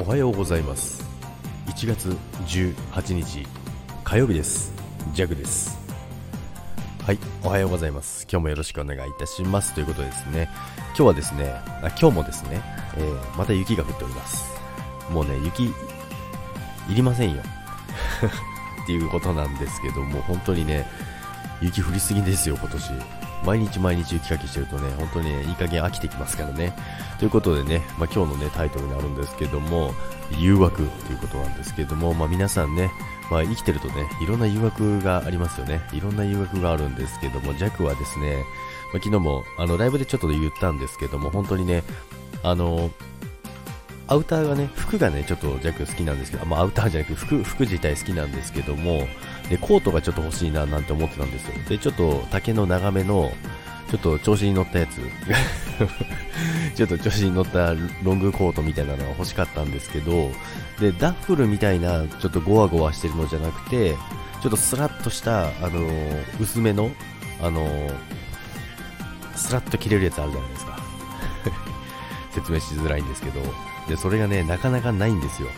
おはようございます。1月18日火曜日です。ジャグです。はいおはようございます。今日もよろしくお願いいたします。ということですね。今日はですねあ今日もですね、えー、また雪が降っております。もうね雪いりませんよ。っていうことなんですけども本当にね雪降りすぎですよ今年毎日毎日雪かきしてるとね、本当に、いい加減飽きてきますからね。ということでね、まあ、今日のね、タイトルになるんですけども、誘惑ということなんですけども、まあ、皆さんね、まあ、生きてるとね、いろんな誘惑がありますよね。いろんな誘惑があるんですけども、弱はですね、まあ、昨日も、あの、ライブでちょっと言ったんですけども、本当にね、あの、アウターがね、服がね、ちょっとジャック好きなんですけど、まあ、アウターじゃなく服、服自体好きなんですけども、で、コートがちょっと欲しいななんて思ってたんですよ。で、ちょっと丈の長めの、ちょっと調子に乗ったやつ ちょっと調子に乗ったロングコートみたいなのが欲しかったんですけど、で、ダッフルみたいな、ちょっとゴワゴワしてるのじゃなくて、ちょっとスラッとした、あのー、薄めの、あのー、スラッと着れるやつあるじゃないですか。説明しづらいんですけど、で、それがね、なかなかないんですよ。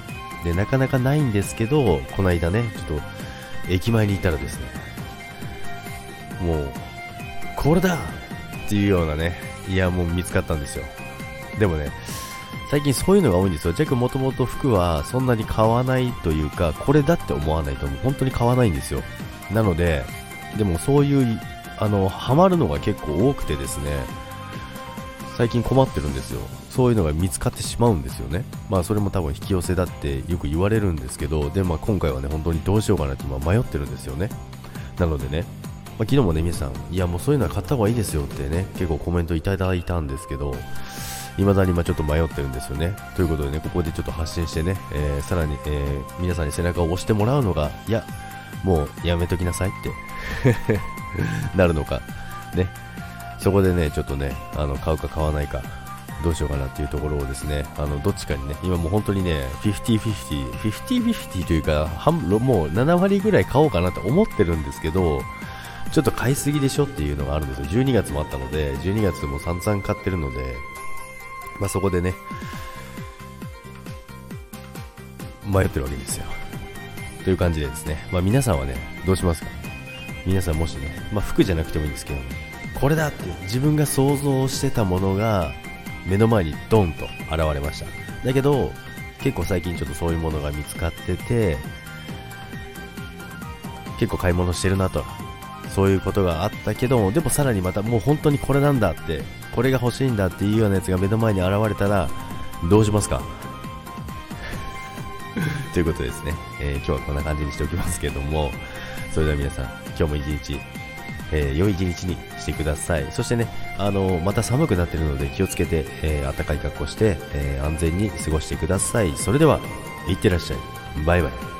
で、なかなかないんですけど、この間ね、ちょっと、駅前に行ったらですね、もう、これだっていうようなね、いや、もう見つかったんですよ。でもね、最近そういうのが多いんですよ。ジャックもともと服はそんなに買わないというか、これだって思わないともう本当に買わないんですよ。なので、でもそういう、あの、ハマるのが結構多くてですね、最近困ってるんですよ。そういうのが見つかってしまうんですよね。まあそれも多分引き寄せだってよく言われるんですけど、で、まあ今回はね、本当にどうしようかなって迷ってるんですよね。なのでね、まあ、昨日もね、皆さん、いやもうそういうのは買った方がいいですよってね、結構コメントいただいたんですけど、未だに今ちょっと迷ってるんですよね。ということでね、ここでちょっと発信してね、えー、さらに、えー、皆さんに背中を押してもらうのが、いや、もうやめときなさいって なるのか、ね、そこでね、ちょっとね、あの、買うか買わないか、どうしようかなっていうところをですね、あの、どっちかにね、今もう本当にね、50-50、50-50というか、もう7割ぐらい買おうかなって思ってるんですけど、ちょっと買いすぎでしょっていうのがあるんですよ。12月もあったので、12月も散々買ってるので、まあそこでね、迷ってるわけですよ。という感じでですね、まあ皆さんはね、どうしますか？皆さんもしね、まあ服じゃなくてもいいんですけど、これだって自分が想像してたものが目の前にドンと現れました。だけど、結構最近ちょっとそういうものが見つかってて、結構買い物してるなと。そういうことがあったけど、でもさらにまたもう本当にこれなんだって、これが欲しいんだっていうようなやつが目の前に現れたら、どうしますか？ということですね、えー、今日はこんな感じにしておきますけども、それでは皆さん、今日も一日、えー、良い一日にしてください。そしてね、あのー、また寒くなっているので気をつけて、えー、暖かい格好して、え安全に過ごしてください。それでは、いってらっしゃい。バイバイ。